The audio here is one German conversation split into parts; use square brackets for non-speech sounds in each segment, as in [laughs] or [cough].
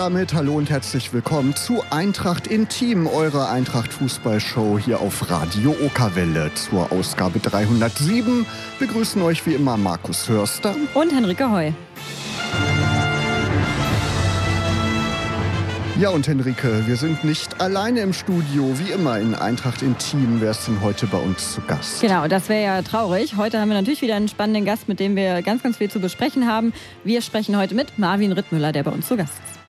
Damit hallo und herzlich willkommen zu Eintracht Intim, eurer Eintracht Fußballshow hier auf Radio Okerwelle. Zur Ausgabe 307 begrüßen euch wie immer Markus Hörster und Henrike Heu. Ja, und Henrike, wir sind nicht alleine im Studio. Wie immer in Eintracht Intim. Wer ist denn heute bei uns zu Gast? Genau, das wäre ja traurig. Heute haben wir natürlich wieder einen spannenden Gast, mit dem wir ganz, ganz viel zu besprechen haben. Wir sprechen heute mit Marvin Rittmüller, der bei uns zu Gast ist.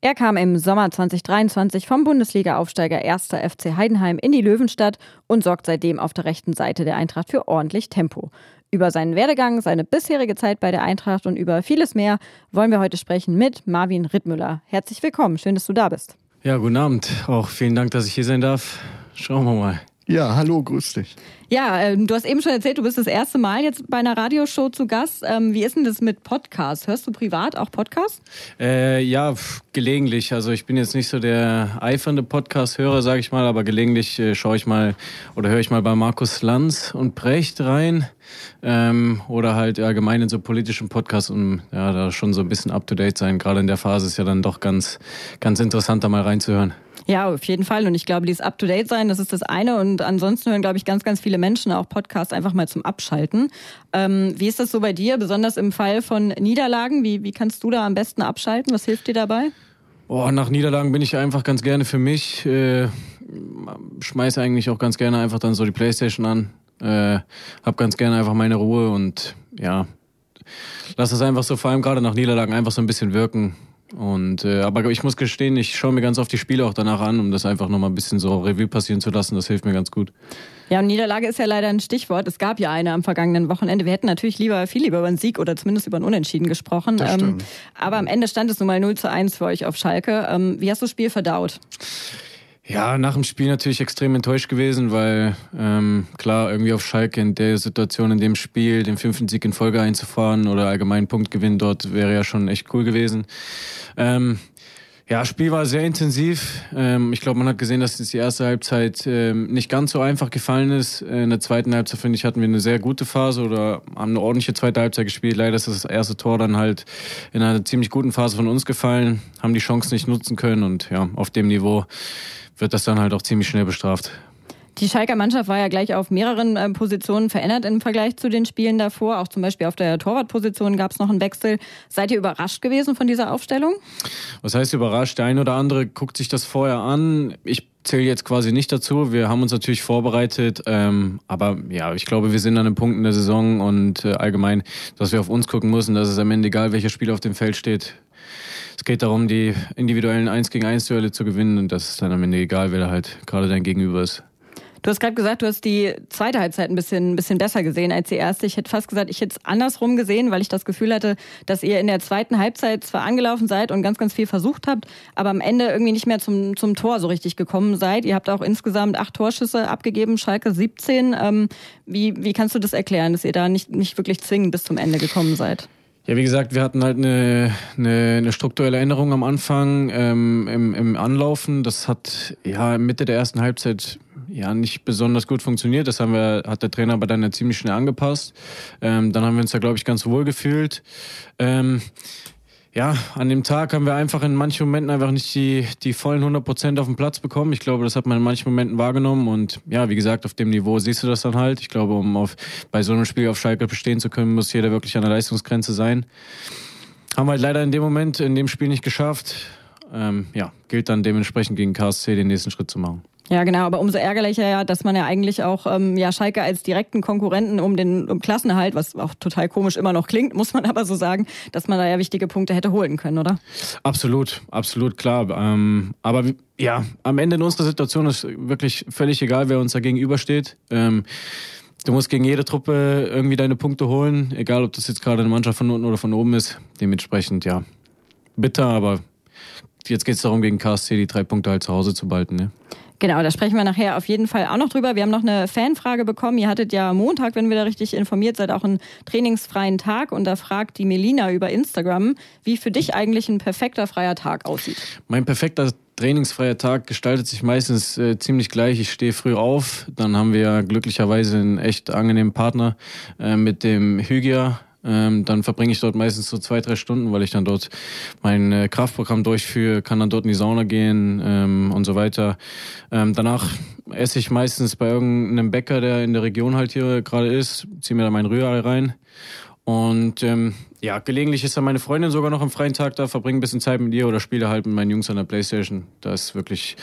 Er kam im Sommer 2023 vom Bundesliga-Aufsteiger 1. FC Heidenheim in die Löwenstadt und sorgt seitdem auf der rechten Seite der Eintracht für ordentlich Tempo. Über seinen Werdegang, seine bisherige Zeit bei der Eintracht und über vieles mehr wollen wir heute sprechen mit Marvin Rittmüller. Herzlich willkommen, schön, dass du da bist. Ja, guten Abend. Auch vielen Dank, dass ich hier sein darf. Schauen wir mal. Ja, hallo, grüß dich. Ja, ähm, du hast eben schon erzählt, du bist das erste Mal jetzt bei einer Radioshow zu Gast. Ähm, wie ist denn das mit Podcast? Hörst du privat auch Podcast? Äh, ja, pf, gelegentlich. Also ich bin jetzt nicht so der eifernde Podcast-Hörer, sage ich mal, aber gelegentlich äh, schaue ich mal oder höre ich mal bei Markus Lanz und Brecht rein. Ähm, oder halt allgemein in so politischen Podcasts, um ja da schon so ein bisschen up to date sein. Gerade in der Phase ist ja dann doch ganz, ganz interessant, da mal reinzuhören. Ja, auf jeden Fall. Und ich glaube, dieses Up-to-Date sein, das ist das eine. Und ansonsten hören, glaube ich, ganz, ganz viele Menschen auch Podcasts einfach mal zum Abschalten. Ähm, wie ist das so bei dir, besonders im Fall von Niederlagen? Wie, wie kannst du da am besten abschalten? Was hilft dir dabei? Oh, nach Niederlagen bin ich einfach ganz gerne für mich. Äh, schmeiße eigentlich auch ganz gerne einfach dann so die Playstation an. Äh, hab ganz gerne einfach meine Ruhe und ja, lass es einfach so vor allem gerade nach Niederlagen einfach so ein bisschen wirken. Und äh, aber ich muss gestehen, ich schaue mir ganz oft die Spiele auch danach an, um das einfach nochmal ein bisschen so Revue passieren zu lassen. Das hilft mir ganz gut. Ja, und Niederlage ist ja leider ein Stichwort. Es gab ja eine am vergangenen Wochenende. Wir hätten natürlich lieber viel lieber über einen Sieg oder zumindest über einen Unentschieden gesprochen. Ähm, aber am Ende stand es nun mal 0 zu 1 für euch auf Schalke. Ähm, wie hast du das Spiel verdaut? Ja, nach dem Spiel natürlich extrem enttäuscht gewesen, weil ähm, klar, irgendwie auf Schalke in der Situation, in dem Spiel, den fünften Sieg in Folge einzufahren oder allgemein Punktgewinn dort wäre ja schon echt cool gewesen. Ähm, ja, Spiel war sehr intensiv. Ähm, ich glaube, man hat gesehen, dass jetzt die erste Halbzeit ähm, nicht ganz so einfach gefallen ist. In der zweiten Halbzeit, finde ich, hatten wir eine sehr gute Phase oder haben eine ordentliche zweite Halbzeit gespielt. Leider ist das erste Tor dann halt in einer ziemlich guten Phase von uns gefallen, haben die Chance nicht nutzen können und ja, auf dem Niveau wird das dann halt auch ziemlich schnell bestraft. Die Schalker Mannschaft war ja gleich auf mehreren äh, Positionen verändert im Vergleich zu den Spielen davor. Auch zum Beispiel auf der Torwartposition gab es noch einen Wechsel. Seid ihr überrascht gewesen von dieser Aufstellung? Was heißt überrascht? Der ein oder andere guckt sich das vorher an. Ich zähle jetzt quasi nicht dazu. Wir haben uns natürlich vorbereitet, ähm, aber ja, ich glaube, wir sind an einem Punkt in der Saison und äh, allgemein, dass wir auf uns gucken müssen, dass es am Ende egal, welcher Spieler auf dem Feld steht. Es geht darum, die individuellen 1 gegen 1 Duelle zu gewinnen und das ist dann am Ende egal, wer da halt gerade dein Gegenüber ist. Du hast gerade gesagt, du hast die zweite Halbzeit ein bisschen, ein bisschen besser gesehen als die erste. Ich hätte fast gesagt, ich hätte es andersrum gesehen, weil ich das Gefühl hatte, dass ihr in der zweiten Halbzeit zwar angelaufen seid und ganz, ganz viel versucht habt, aber am Ende irgendwie nicht mehr zum, zum Tor so richtig gekommen seid. Ihr habt auch insgesamt acht Torschüsse abgegeben, Schalke 17. Ähm, wie, wie kannst du das erklären, dass ihr da nicht, nicht wirklich zwingend bis zum Ende gekommen seid? Ja, wie gesagt, wir hatten halt eine, eine, eine strukturelle Änderung am Anfang ähm, im, im Anlaufen. Das hat ja Mitte der ersten Halbzeit ja nicht besonders gut funktioniert. Das haben wir, hat der Trainer aber dann ja ziemlich schnell angepasst. Ähm, dann haben wir uns da, glaube ich, ganz wohl gefühlt. Ähm, ja, an dem Tag haben wir einfach in manchen Momenten einfach nicht die, die vollen 100 Prozent auf den Platz bekommen. Ich glaube, das hat man in manchen Momenten wahrgenommen und ja, wie gesagt, auf dem Niveau siehst du das dann halt. Ich glaube, um auf, bei so einem Spiel auf Schalke bestehen zu können, muss jeder wirklich an der Leistungsgrenze sein. Haben wir halt leider in dem Moment, in dem Spiel nicht geschafft. Ähm, ja, gilt dann dementsprechend gegen KSC den nächsten Schritt zu machen. Ja, genau, aber umso ärgerlicher dass man ja eigentlich auch ähm, ja, Schalke als direkten Konkurrenten um den um Klassenerhalt, was auch total komisch immer noch klingt, [laughs] muss man aber so sagen, dass man da ja wichtige Punkte hätte holen können, oder? Absolut, absolut klar. Ähm, aber ja, am Ende in unserer Situation ist wirklich völlig egal, wer uns da gegenübersteht. Ähm, du musst gegen jede Truppe irgendwie deine Punkte holen, egal ob das jetzt gerade eine Mannschaft von unten oder von oben ist. Dementsprechend, ja, bitter, aber jetzt geht es darum, gegen KSC die drei Punkte halt zu Hause zu behalten. Ne? Genau, da sprechen wir nachher auf jeden Fall auch noch drüber. Wir haben noch eine Fanfrage bekommen. Ihr hattet ja Montag, wenn wir da richtig informiert seid, auch einen trainingsfreien Tag. Und da fragt die Melina über Instagram, wie für dich eigentlich ein perfekter freier Tag aussieht. Mein perfekter trainingsfreier Tag gestaltet sich meistens äh, ziemlich gleich. Ich stehe früh auf, dann haben wir glücklicherweise einen echt angenehmen Partner äh, mit dem Hygia Ähm, dann verbringe ich dort meistens so zwei, drei Stunden, weil ich dann dort mein äh, Kraftprogramm durchführe, kann dann dort in die Sauna gehen ähm, und so weiter. Ähm, danach esse ich meistens bei irgendeinem Bäcker, der in der Region halt hier gerade ist, ziehe mir da mein Rührei rein. Und ähm, ja, gelegentlich ist dann meine Freundin sogar noch am freien Tag da, verbringe ein bisschen Zeit mit ihr oder spiele halt mit meinen Jungs an der Playstation. Da ist wirklich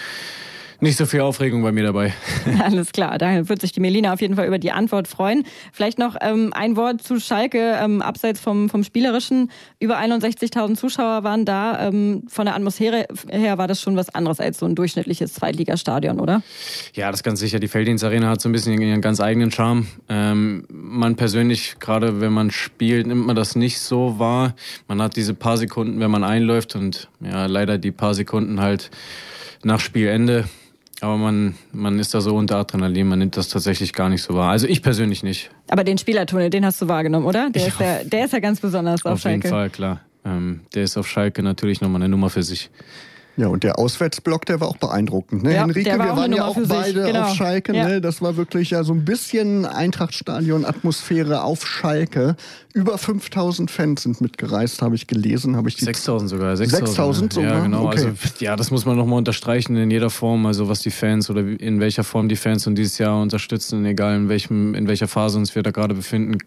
nicht so viel Aufregung bei mir dabei. [laughs] [laughs] Alles klar, da wird sich die Melina auf jeden Fall über die Antwort freuen. Vielleicht noch ähm, ein Wort zu Schalke, ähm, abseits vom, vom Spielerischen. Über 61.000 Zuschauer waren da. Ähm, von der Atmosphäre her war das schon was anderes als so ein durchschnittliches Zweitligastadion, oder? Ja, das ganz sicher. Die Felddienstarena hat so ein bisschen ihren ganz eigenen Charme. Ähm, man persönlich, gerade wenn man spielt, nimmt man das nicht so wahr. Man hat diese paar Sekunden, wenn man einläuft und ja, leider die paar Sekunden halt nach Spielende aber man, man ist da so unter Adrenalin, man nimmt das tatsächlich gar nicht so wahr. Also ich persönlich nicht. Aber den Spielertunnel, den hast du wahrgenommen, oder? Der, ist, ja, der ist ja ganz besonders auf, auf Schalke. Auf jeden Fall, klar. Ähm, der ist auf Schalke natürlich nochmal eine Nummer für sich. Ja, und der Auswärtsblock, der war auch beeindruckend. Ne? Ja, Henrike, wir waren ja auch beide genau. auf Schalke. Ja. Ne? Das war wirklich ja so ein bisschen Eintrachtstadion-Atmosphäre auf Schalke. Über 5000 Fans sind mitgereist, habe ich gelesen. Habe ich 6000 sogar. 6000 sogar? Ja, genau. Okay. Also, ja, das muss man nochmal unterstreichen in jeder Form. Also was die Fans oder in welcher Form die Fans uns dieses Jahr unterstützen, egal in, welchem, in welcher Phase uns wir da gerade befinden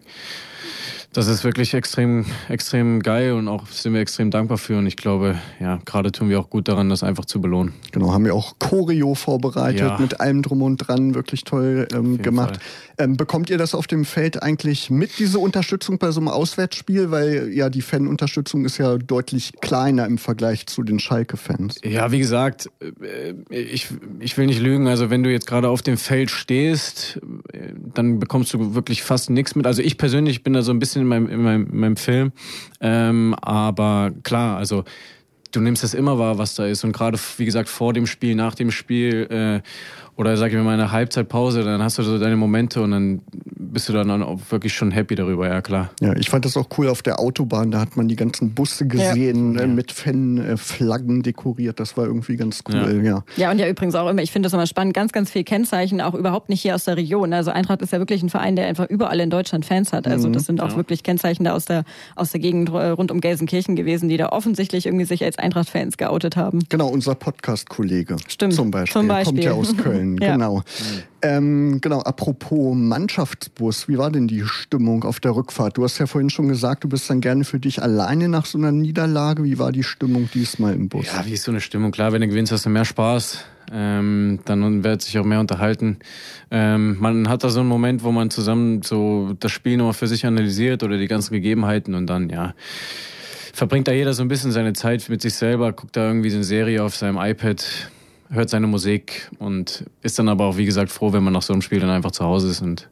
das ist wirklich extrem, extrem geil und auch sind wir extrem dankbar für. Und ich glaube, ja, gerade tun wir auch gut daran, das einfach zu belohnen. Genau, haben wir auch Choreo vorbereitet, ja. mit allem drum und dran, wirklich toll ähm, gemacht. Ähm, bekommt ihr das auf dem Feld eigentlich mit, diese Unterstützung bei so einem Auswärtsspiel? Weil ja, die Fanunterstützung ist ja deutlich kleiner im Vergleich zu den Schalke-Fans. Ja, wie gesagt, äh, ich, ich will nicht lügen. Also wenn du jetzt gerade auf dem Feld stehst, äh, dann bekommst du wirklich fast nichts mit. Also ich persönlich bin da so ein bisschen meinem, in meinem, in meinem Film. Ähm, aber klar, also du nimmst das immer wahr, was da ist. Und gerade, wie gesagt, vor dem Spiel, nach dem Spiel äh, oder sag ich mal eine Halbzeitpause, dann hast du so deine Momente und dann bist du dann auch wirklich schon happy darüber, ja klar. Ja, ich fand das auch cool auf der Autobahn, da hat man die ganzen Busse gesehen, ja. äh, mit Fanflaggen dekoriert, das war irgendwie ganz cool, ja. Ja, ja und ja übrigens auch immer, ich finde das immer spannend, ganz, ganz viel Kennzeichen, auch überhaupt nicht hier aus der Region. Also Eintracht ist ja wirklich ein Verein, der einfach überall in Deutschland Fans hat. Also mhm. das sind auch ja. wirklich Kennzeichen da aus der, aus der Gegend rund um Gelsenkirchen gewesen, die da offensichtlich irgendwie sich als Eintracht-Fans geoutet haben. Genau, unser Podcast-Kollege. Stimmt. Zum Beispiel. Zum Beispiel. Kommt ja aus Köln. Ja. Genau. Ähm, genau, apropos Mannschaftsbus, wie war denn die Stimmung auf der Rückfahrt? Du hast ja vorhin schon gesagt, du bist dann gerne für dich alleine nach so einer Niederlage. Wie war die Stimmung diesmal im Bus? Ja, wie ist so eine Stimmung? Klar, wenn du gewinnst, hast du mehr Spaß. Ähm, dann wird sich auch mehr unterhalten. Ähm, man hat da so einen Moment, wo man zusammen so das Spiel nochmal für sich analysiert oder die ganzen Gegebenheiten und dann, ja, verbringt da jeder so ein bisschen seine Zeit mit sich selber, guckt da irgendwie so eine Serie auf seinem iPad, hört seine Musik und ist dann aber auch, wie gesagt, froh, wenn man nach so einem Spiel dann einfach zu Hause ist und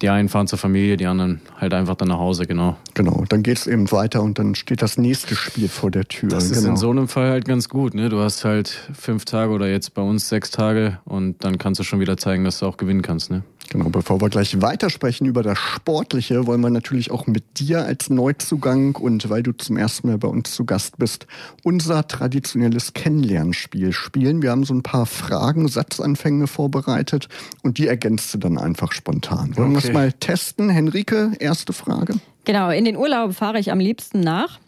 die einen fahren zur Familie, die anderen halt einfach dann nach Hause, genau. Genau, dann geht es eben weiter und dann steht das nächste Spiel vor der Tür. Das ist genau. in so einem Fall halt ganz gut. Ne? Du hast halt fünf Tage oder jetzt bei uns sechs Tage und dann kannst du schon wieder zeigen, dass du auch gewinnen kannst. Ne? Genau, bevor wir gleich weitersprechen über das Sportliche, wollen wir natürlich auch mit dir als Neuzugang und weil du zum ersten Mal bei uns zu Gast bist, unser traditionelles Kennenlernspiel spielen. Wir haben so ein paar Fragen, Satzanfänge vorbereitet und die ergänzt du dann einfach spontan. Wollen okay. wir es mal testen? Henrike, erste Frage. Genau, in den Urlaub fahre ich am liebsten nach.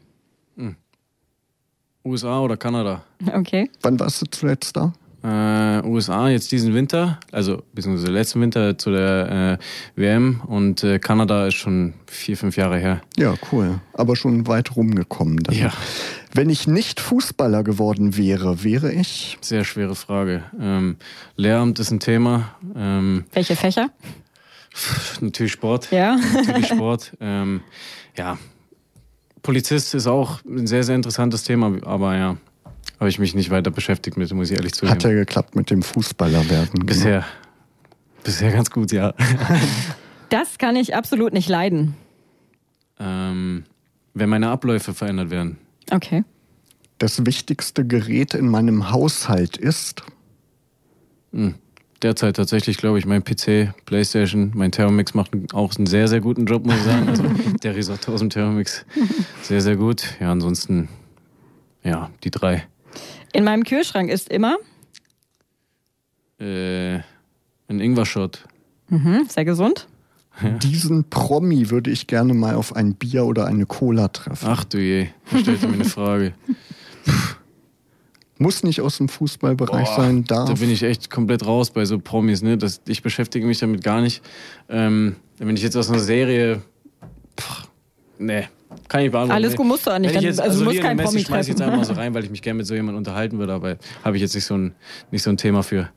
Hm. USA oder Kanada. Okay. Wann warst du zuletzt da? Äh, USA jetzt diesen Winter, also beziehungsweise letzten Winter zu der äh, WM und äh, Kanada ist schon vier, fünf Jahre her. Ja, cool. Aber schon weit rumgekommen dann. Ja. Wenn ich nicht Fußballer geworden wäre, wäre ich? Sehr schwere Frage. Ähm, Lehramt ist ein Thema. Ähm, Welche Fächer? Natürlich Sport. Ja. [laughs] Natürlich Sport. ähm, ja. Polizist ist auch ein sehr, sehr interessantes Thema, aber ja, habe ich mich nicht weiter beschäftigt mit, muss ich ehrlich zugeben. Hat ja geklappt mit dem Fußballer werden. Genau. Bisher. Genau. Bisher ganz gut, ja. [laughs] Das kann ich absolut nicht leiden. Ähm, wenn meine Abläufe verändert werden. Okay. Das wichtigste Gerät in meinem Haushalt ist? Hm. Derzeit tatsächlich, glaube ich, mein PC, Playstation, mein Thermomix macht auch einen sehr, sehr guten Job, muss ich sagen. Also [laughs] der Risotto aus dem Thermomix, sehr, sehr gut. Ja, ansonsten, ja, die drei. In meinem Kühlschrank ist immer? Äh, ein Ingwer-Shot. Mhm, sehr gesund. Diesen Promi würde ich gerne mal auf ein Bier oder eine Cola treffen. Ach du je, da stellt mir eine Frage. Muss nicht aus dem Fußballbereich Boah, sein, darf. Da bin ich echt komplett raus bei so Promis, ne? Das, ich beschäftige mich damit gar nicht. Ähm, wenn ich jetzt aus einer Serie. Pff, nee, kann ich beantworten. Alles nee. gut, musst du auch nicht. Wenn ich jetzt, also also du musst keinen Messi Promi schmeiß ich jetzt einfach mal so [laughs] rein, weil ich mich gerne mit so jemandem unterhalten würde, aber habe ich jetzt nicht so, ein, nicht so ein Thema für.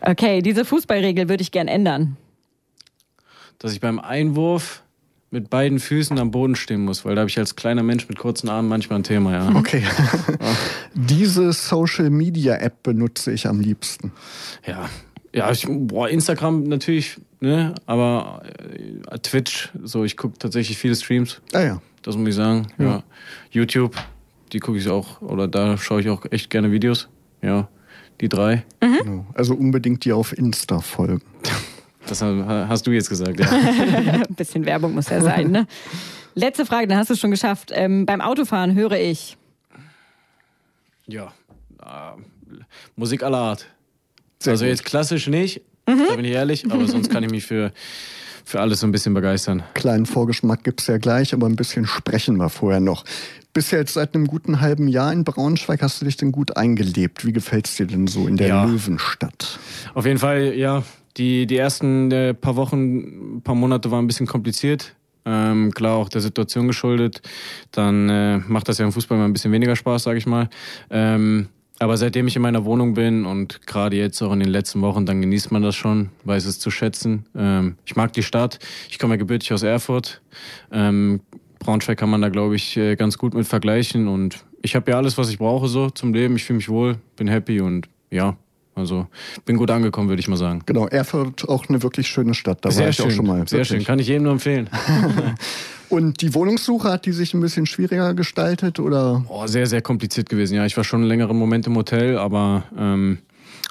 Okay, diese Fußballregel würde ich gern ändern. Dass ich beim Einwurf mit beiden Füßen am Boden stehen muss, weil da habe ich als kleiner Mensch mit kurzen Armen manchmal ein Thema, ja. Okay. [laughs] Diese Social Media App benutze ich am liebsten. Ja, ja ich, boah, Instagram natürlich, ne? aber äh, Twitch, so ich gucke tatsächlich viele Streams, Ah ja. Das muss ich sagen. Ja. YouTube, die gucke ich auch, oder da schaue ich auch echt gerne Videos. Ja, die drei. Genau. Also unbedingt dir auf Insta folgen. Das ha- hast du jetzt gesagt, ja. Ein [laughs] bisschen Werbung muss ja sein, ne? Letzte Frage, dann hast du es schon geschafft. Ähm, beim Autofahren höre ich. ja. Äh, Musik aller Art. Sehr also gut. jetzt klassisch nicht, da bin ich ehrlich, aber sonst kann ich mich für, für alles so ein bisschen begeistern. Kleinen Vorgeschmack gibt's ja gleich, aber ein bisschen sprechen wir vorher noch. Bist ja jetzt seit einem guten halben Jahr in Braunschweig. Hast du dich denn gut eingelebt? Wie gefällt's dir denn so in der Ja. Löwenstadt? Auf jeden Fall, ja. Die, die ersten äh, paar Wochen, paar Monate waren ein bisschen kompliziert. Ähm, klar, auch der Situation geschuldet. Dann äh, macht das ja im Fußball mal ein bisschen weniger Spaß, sage ich mal. Ähm, aber seitdem ich in meiner Wohnung bin und gerade jetzt auch in den letzten Wochen, dann genießt man das schon, weiß es zu schätzen. Ähm, ich mag die Stadt. Ich komme ja gebürtig aus Erfurt. Ähm, Braunschweig kann man da, glaube ich, äh, ganz gut mit vergleichen. Und ich habe ja alles, was ich brauche so zum Leben. Ich fühle mich wohl, bin happy und ja, also bin gut angekommen, würde ich mal sagen. Genau, Erfurt auch eine wirklich schöne Stadt. Da war Sehr ich schön, auch schon mal. sehr wirklich. schön. Kann ich jedem nur empfehlen. [laughs] Und die Wohnungssuche hat die sich ein bisschen schwieriger gestaltet oder? Oh, sehr, sehr kompliziert gewesen. Ja, ich war schon einen längeren Moment im Hotel, aber ähm,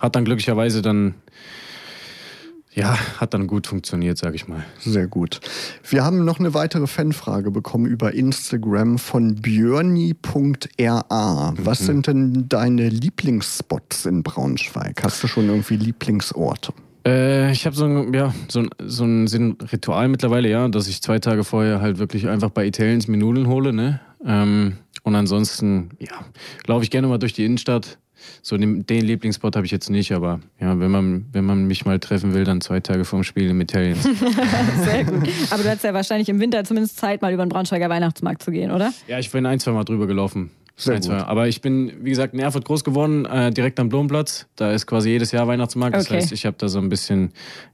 hat dann glücklicherweise dann, ja, hat dann gut funktioniert, sag ich mal. Sehr gut. Wir haben noch eine weitere Fanfrage bekommen über Instagram von björni.ra. Was sind denn deine Lieblingsspots in Braunschweig? Hast du schon irgendwie Lieblingsorte? Äh, ich habe so ein, ja, so ein, so ein Ritual mittlerweile, ja, dass ich zwei Tage vorher halt wirklich einfach bei Italiens mir Nudeln hole, ne? Ähm, und ansonsten, ja, laufe ich gerne mal durch die Innenstadt. So den, den Lieblingsspot habe ich jetzt nicht, aber ja, wenn man, wenn man mich mal treffen will, dann zwei Tage vorm Spiel im Italiens. [laughs] Sehr gut. Aber du hast ja wahrscheinlich im Winter zumindest Zeit, mal über den Braunschweiger Weihnachtsmarkt zu gehen, oder? Ja, ich bin ein, zwei Mal drüber gelaufen. Sehr ein, zwei. gut. Aber ich bin, wie gesagt, in Erfurt groß geworden, äh, direkt am Blumenplatz. Da ist quasi jedes Jahr Weihnachtsmarkt. Das Okay. heißt, ich habe da so ein bisschen,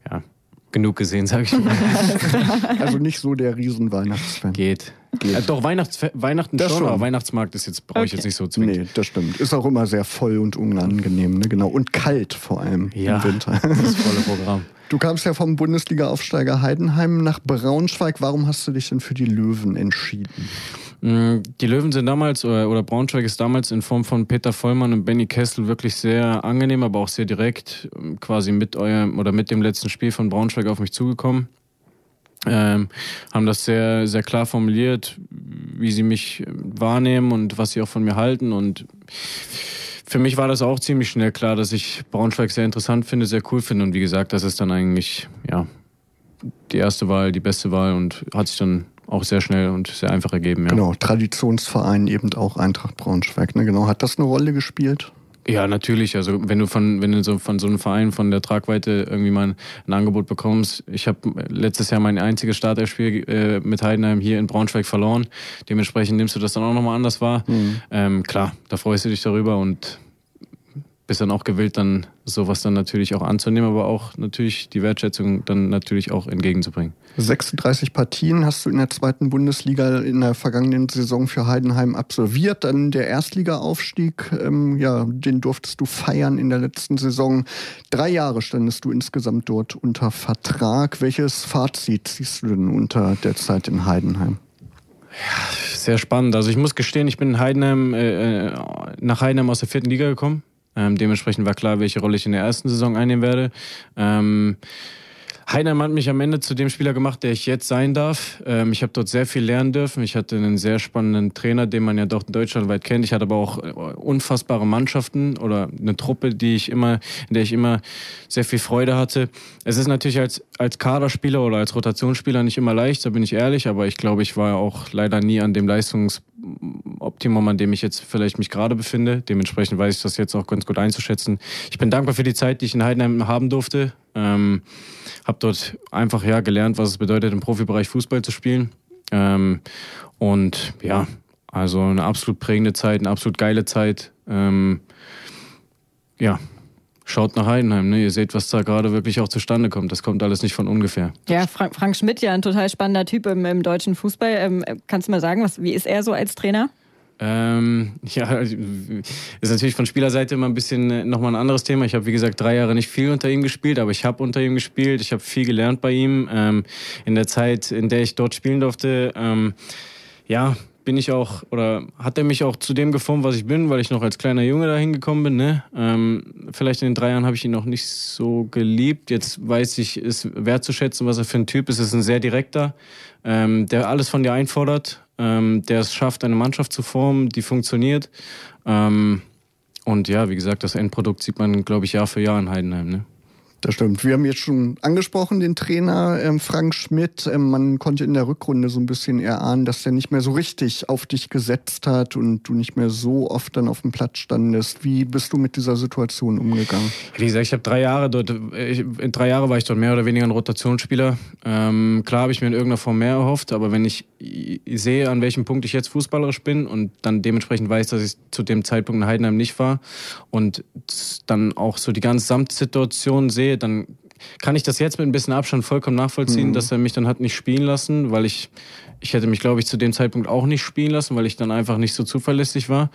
ja, genug gesehen, sag ich mal. [laughs] Also nicht so der Riesen-Weihnachtsfan. Geht. Äh, doch, Weihnachts Weihnachten Das schon, schon. aber Weihnachtsmarkt ist jetzt, brauche ich Okay. jetzt nicht so zwingend. Nee, das stimmt. Ist auch immer sehr voll und unangenehm, ne? Genau. Und kalt vor allem Ja, im Winter. das volle [laughs] Programm. Du kamst ja vom Bundesliga-Aufsteiger Heidenheim nach Braunschweig. Warum hast du dich denn für die Löwen entschieden? Mm, Die Löwen sind damals, oder, oder Braunschweig ist damals in Form von Peter Vollmann und Benny Kessel wirklich sehr angenehm, aber auch sehr direkt ähm, quasi mit eurem oder mit dem letzten Spiel von Braunschweig auf mich zugekommen. Ähm, haben das sehr, sehr klar formuliert, wie sie mich ähm, wahrnehmen und was sie auch von mir halten. Und für mich war das auch ziemlich schnell klar, dass ich Braunschweig sehr interessant finde, sehr cool finde. Und wie gesagt, das ist dann eigentlich, ja, die erste Wahl, die beste Wahl und hat sich dann auch sehr schnell und sehr einfach ergeben. Ja. Genau, Traditionsverein eben auch Eintracht Braunschweig. Ne? Genau, hat das eine Rolle gespielt? Ja, natürlich. Also wenn du von, wenn du so von so einem Verein von der Tragweite irgendwie mal ein, Angebot bekommst. Ich habe letztes Jahr mein einziges Starterspiel äh, mit Heidenheim hier in Braunschweig verloren. Dementsprechend nimmst du das dann auch nochmal anders wahr. Ähm, klar, da freust du dich darüber und bist dann auch gewillt, dann sowas dann natürlich auch anzunehmen, aber auch natürlich die Wertschätzung dann natürlich auch entgegenzubringen. 36 Partien hast du in der zweiten Bundesliga in der vergangenen Saison für Heidenheim absolviert. Dann der Erstliga-Aufstieg, ähm, ja, den durftest du feiern in der letzten Saison. Drei Jahre standest du insgesamt dort unter Vertrag. Welches Fazit ziehst du denn unter der Zeit in Heidenheim? Sehr spannend. Also ich muss gestehen, ich bin in Heidenheim, äh, äh, nach Heidenheim aus der vierten Liga gekommen. Ähm, dementsprechend war klar, welche Rolle ich in der ersten Saison einnehmen werde. Ähm, Heidenheim hat mich am Ende zu dem Spieler gemacht, der ich jetzt sein darf. Ähm, ich habe dort sehr viel lernen dürfen. Ich hatte einen sehr spannenden Trainer, den man ja doch deutschlandweit kennt. Ich hatte aber auch äh, unfassbare Mannschaften oder eine Truppe, die ich immer, in der ich immer sehr viel Freude hatte. Es ist natürlich als, als Kaderspieler oder als Rotationsspieler nicht immer leicht, da bin ich ehrlich, aber ich glaube, ich war auch leider nie an dem Leistungsoptimum, an dem ich jetzt vielleicht mich gerade befinde. Dementsprechend weiß ich das jetzt auch ganz gut einzuschätzen. Ich bin dankbar für die Zeit, die ich in Heidenheim haben durfte. Ähm, habe dort einfach ja gelernt, was es bedeutet, im Profibereich Fußball zu spielen. Ähm, und ja, also eine absolut prägende Zeit, eine absolut geile Zeit. Ähm, ja, schaut nach Heidenheim. Ne? Ihr seht, was da gerade wirklich auch zustande kommt. Das kommt alles nicht von ungefähr. Ja, Frank, Frank Schmidt, ja, ein total spannender Typ im, im deutschen Fußball. Ähm, kannst du mal sagen, was, wie ist er so als Trainer? Ähm, ja, ist natürlich von Spielerseite immer ein bisschen äh, nochmal ein anderes Thema. Ich habe, wie gesagt, drei Jahre nicht viel unter ihm gespielt, aber ich habe unter ihm gespielt. Ich habe viel gelernt bei ihm. Ähm, in der Zeit, in der ich dort spielen durfte, ähm, ja, bin ich auch, oder hat er mich auch zu dem geformt, was ich bin, weil ich noch als kleiner Junge dahin gekommen bin. Ne? Ähm, vielleicht in den drei Jahren habe ich ihn noch nicht so geliebt. Jetzt weiß ich es wertzuschätzen, was er für ein Typ ist. Er ist ein sehr direkter, ähm, der alles von dir einfordert ähm, der es schafft, eine Mannschaft zu formen, die funktioniert. Ähm, und ja, wie gesagt, das Endprodukt sieht man, glaube ich, Jahr für Jahr in Heidenheim. Ne? Das stimmt. Wir haben jetzt schon angesprochen, den Trainer ähm, Frank Schmidt. Ähm, man konnte in der Rückrunde so ein bisschen erahnen, dass der nicht mehr so richtig auf dich gesetzt hat und du nicht mehr so oft dann auf dem Platz standest. Wie bist du mit dieser Situation umgegangen? Wie gesagt, ich habe drei Jahre dort, ich, in drei Jahren war ich dort mehr oder weniger ein Rotationsspieler. Ähm, klar habe ich mir in irgendeiner Form mehr erhofft, aber wenn ich, ich sehe, an welchem Punkt ich jetzt fußballerisch bin und dann dementsprechend weiß, dass ich zu dem Zeitpunkt in Heidenheim nicht war und dann auch so die ganze Samtsituation sehe, dann kann ich das jetzt mit ein bisschen Abstand vollkommen nachvollziehen, mhm. dass er mich dann hat nicht spielen lassen, weil ich, ich hätte mich, glaube ich, zu dem Zeitpunkt auch nicht spielen lassen, weil ich dann einfach nicht so zuverlässig war.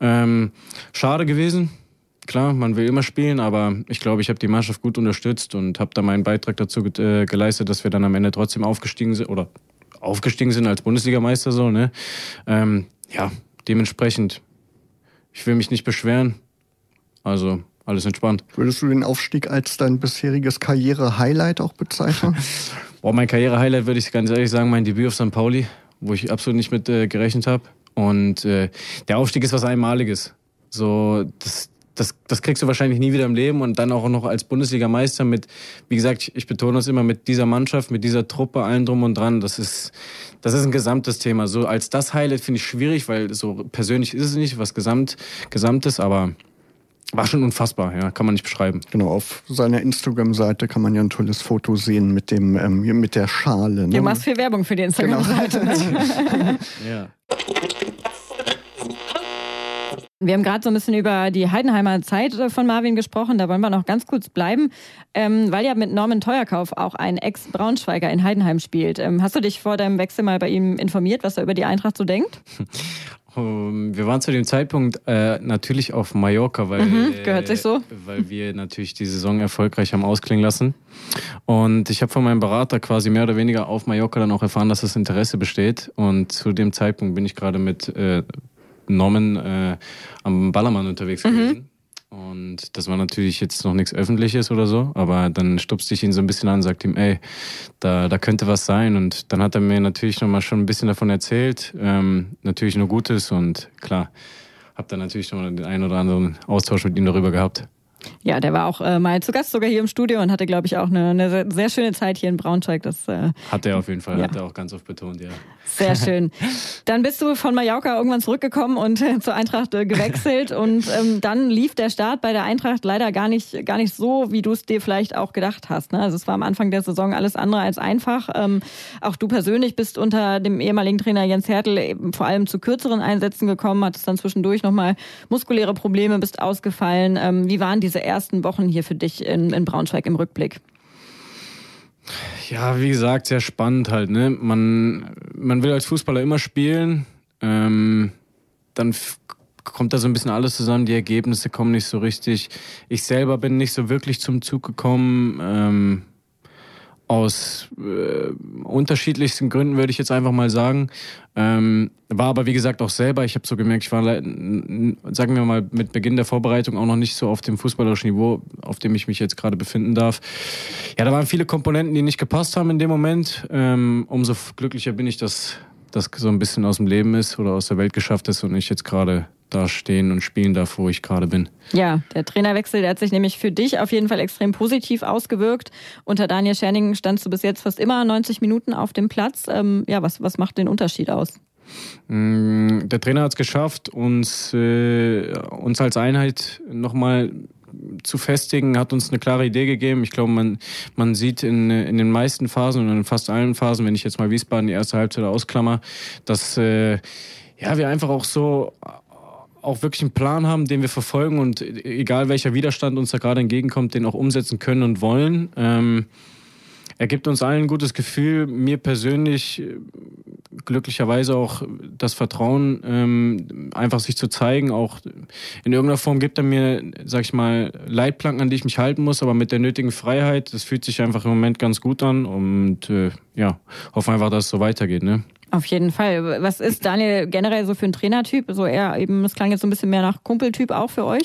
Ähm, schade gewesen. Klar, man will immer spielen, aber ich glaube, ich habe die Mannschaft gut unterstützt und habe da meinen Beitrag dazu äh, geleistet, dass wir dann am Ende trotzdem aufgestiegen sind oder aufgestiegen sind als Bundesligameister so. Ne? Ähm, ja, dementsprechend. Ich will mich nicht beschweren. Also alles entspannt. Würdest du den Aufstieg als dein bisheriges Karriere-Highlight auch bezeichnen? [laughs] Boah, mein Karriere-Highlight würde ich ganz ehrlich sagen, mein Debüt auf St. Pauli, wo ich absolut nicht mit äh, gerechnet habe. Und äh, der Aufstieg ist was Einmaliges. So, das, das, das kriegst du wahrscheinlich nie wieder im Leben und dann auch noch als Bundesligameister mit, wie gesagt, ich, ich betone das immer, mit dieser Mannschaft, mit dieser Truppe, allen drum und dran. Das ist, das ist ein gesamtes Thema. So als das Highlight finde ich schwierig, weil so persönlich ist es nicht, was Gesamt, Gesamtes, aber war schon unfassbar, ja, kann man nicht beschreiben. Genau, auf seiner Instagram-Seite kann man ja ein tolles Foto sehen mit dem ähm, mit der Schale. Ne? Du machst viel Werbung für die Instagram-Seite. Genau. [laughs] ja. [laughs] Wir haben gerade so ein bisschen über die Heidenheimer Zeit äh, von Marvin gesprochen. Da wollen wir noch ganz kurz bleiben, ähm, weil ja mit Norman Teuerkauf auch ein Ex-Braunschweiger in Heidenheim spielt. Ähm, hast du dich vor deinem Wechsel mal bei ihm informiert, was er über die Eintracht so denkt? [laughs] Ähm, wir waren zu dem Zeitpunkt äh, natürlich auf Mallorca, weil, mhm, gehört sich so. Äh, weil wir natürlich die Saison erfolgreich haben ausklingen lassen. Und ich habe von meinem Berater quasi mehr oder weniger auf Mallorca dann auch erfahren, dass das Interesse besteht. Und zu dem Zeitpunkt bin ich gerade mit äh, Norman äh, am Ballermann unterwegs mhm. gewesen. Und das war natürlich jetzt noch nichts Öffentliches oder so, aber dann stupste ich ihn so ein bisschen an und sagte ihm, ey, da, da könnte was sein. Und dann hat er mir natürlich nochmal schon ein bisschen davon erzählt. Ähm, natürlich nur Gutes und klar, hab dann natürlich nochmal den einen oder anderen Austausch mit ihm darüber gehabt. Ja, der war auch äh, mal zu Gast sogar hier im Studio und hatte, glaube ich, auch eine, eine, sehr schöne Zeit hier in Braunschweig. Das, äh, hat er auf jeden Fall, ja. hat er auch ganz oft betont, ja. Sehr [laughs] schön. Dann bist du von Mallorca irgendwann zurückgekommen und äh, zur Eintracht äh, gewechselt [laughs] und ähm, dann lief der Start bei der Eintracht leider gar nicht, gar nicht so, wie du es dir vielleicht auch gedacht hast. Ne? Also es war am Anfang der Saison alles andere als einfach. Ähm, auch du persönlich bist unter dem ehemaligen Trainer Jens Hertel eben vor allem zu kürzeren Einsätzen gekommen, hattest dann zwischendurch nochmal muskuläre Probleme, bist ausgefallen. Ähm, wie waren diese ersten Wochen hier für dich in, in Braunschweig im Rückblick? Ja, wie gesagt, sehr spannend halt. Ne? Man, man will als Fußballer immer spielen. Ähm, dann kommt da so ein bisschen alles zusammen. Die Ergebnisse kommen nicht so richtig. Ich selber bin nicht so wirklich zum Zug gekommen. Ähm, aus äh, unterschiedlichsten Gründen, würde ich jetzt einfach mal sagen. Ähm, war aber, wie gesagt, auch selber, ich habe so gemerkt, ich war, sagen wir mal, mit Beginn der Vorbereitung auch noch nicht so auf dem fußballerischen Niveau, auf dem ich mich jetzt gerade befinden darf. Ja, da waren viele Komponenten, die nicht gepasst haben in dem Moment. Ähm, umso glücklicher bin ich, dass das so ein bisschen aus dem Leben ist oder aus der Welt geschafft ist und ich jetzt gerade da stehen und spielen darf, wo ich gerade bin. Ja, der Trainerwechsel, der hat sich nämlich für dich auf jeden Fall extrem positiv ausgewirkt. Unter Daniel Scherning standst du bis jetzt fast immer 90 Minuten auf dem Platz. Ähm, ja, was, was macht den Unterschied aus? Mm, der Trainer hat es geschafft, uns, äh, uns als Einheit nochmal zu festigen, hat uns eine klare Idee gegeben. Ich glaube, man, man sieht in, in den meisten Phasen und in fast allen Phasen, wenn ich jetzt mal Wiesbaden die erste Halbzeit ausklammer, dass äh, ja, wir einfach auch so auch wirklich einen Plan haben, den wir verfolgen und egal welcher Widerstand uns da gerade entgegenkommt, den auch umsetzen können und wollen. Ähm, er gibt uns allen ein gutes Gefühl, mir persönlich äh, glücklicherweise auch das Vertrauen, ähm, einfach sich zu zeigen. Auch in irgendeiner Form gibt er mir, sag ich mal, Leitplanken, an die ich mich halten muss, aber mit der nötigen Freiheit. Das fühlt sich einfach im Moment ganz gut an und äh, ja, hoffen einfach, dass es so weitergeht. Ne? Auf jeden Fall. Was ist Daniel generell so für ein Trainertyp? So eher eben, es klang jetzt so ein bisschen mehr nach Kumpeltyp auch für euch?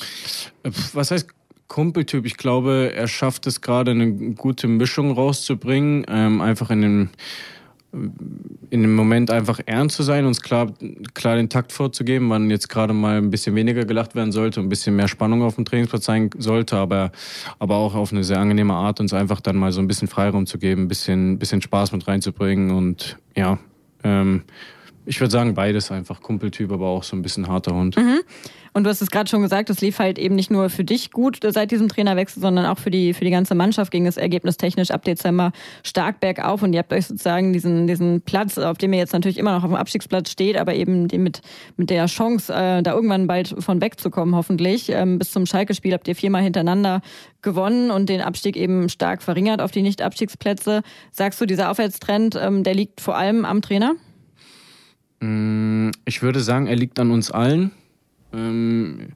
Was heißt Kumpeltyp? Ich glaube, er schafft es gerade eine gute Mischung rauszubringen, ähm, einfach in dem in dem Moment einfach ernst zu sein, uns klar, klar den Takt vorzugeben, wann jetzt gerade mal ein bisschen weniger gelacht werden sollte, ein bisschen mehr Spannung auf dem Trainingsplatz sein sollte, aber, aber auch auf eine sehr angenehme Art, uns einfach dann mal so ein bisschen Freiraum zu geben, ein bisschen, bisschen Spaß mit reinzubringen und ja, ähm, ich würde sagen, beides einfach. Kumpeltyp, aber auch so ein bisschen harter Hund. Mhm. Und du hast es gerade schon gesagt, es lief halt eben nicht nur für dich gut seit diesem Trainerwechsel, sondern auch für die, für die ganze Mannschaft ging das Ergebnis technisch ab Dezember stark bergauf. Und ihr habt euch sozusagen diesen, diesen Platz, auf dem ihr jetzt natürlich immer noch auf dem Abstiegsplatz steht, aber eben mit, mit der Chance, äh, da irgendwann bald von wegzukommen, hoffentlich. Ähm, bis zum Schalke-Spiel habt ihr viermal hintereinander gewonnen und den Abstieg eben stark verringert auf die Nicht-Abstiegsplätze. Sagst du, dieser Aufwärtstrend, ähm, der liegt vor allem am Trainer? Mm, ich würde sagen, er liegt an uns allen. Ähm,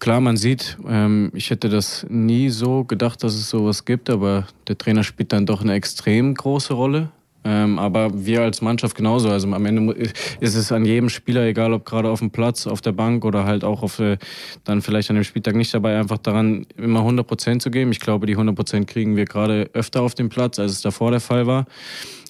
klar, man sieht, ähm, ich hätte das nie so gedacht, dass es sowas gibt, aber der Trainer spielt dann doch eine extrem große Rolle. Ähm, aber wir als Mannschaft genauso. Also am Ende ist es an jedem Spieler, egal ob gerade auf dem Platz, auf der Bank oder halt auch auf äh, dann vielleicht an dem Spieltag nicht dabei, einfach daran immer 100 Prozent zu geben. Ich glaube, die 100 Prozent kriegen wir gerade öfter auf dem Platz, als es davor der Fall war.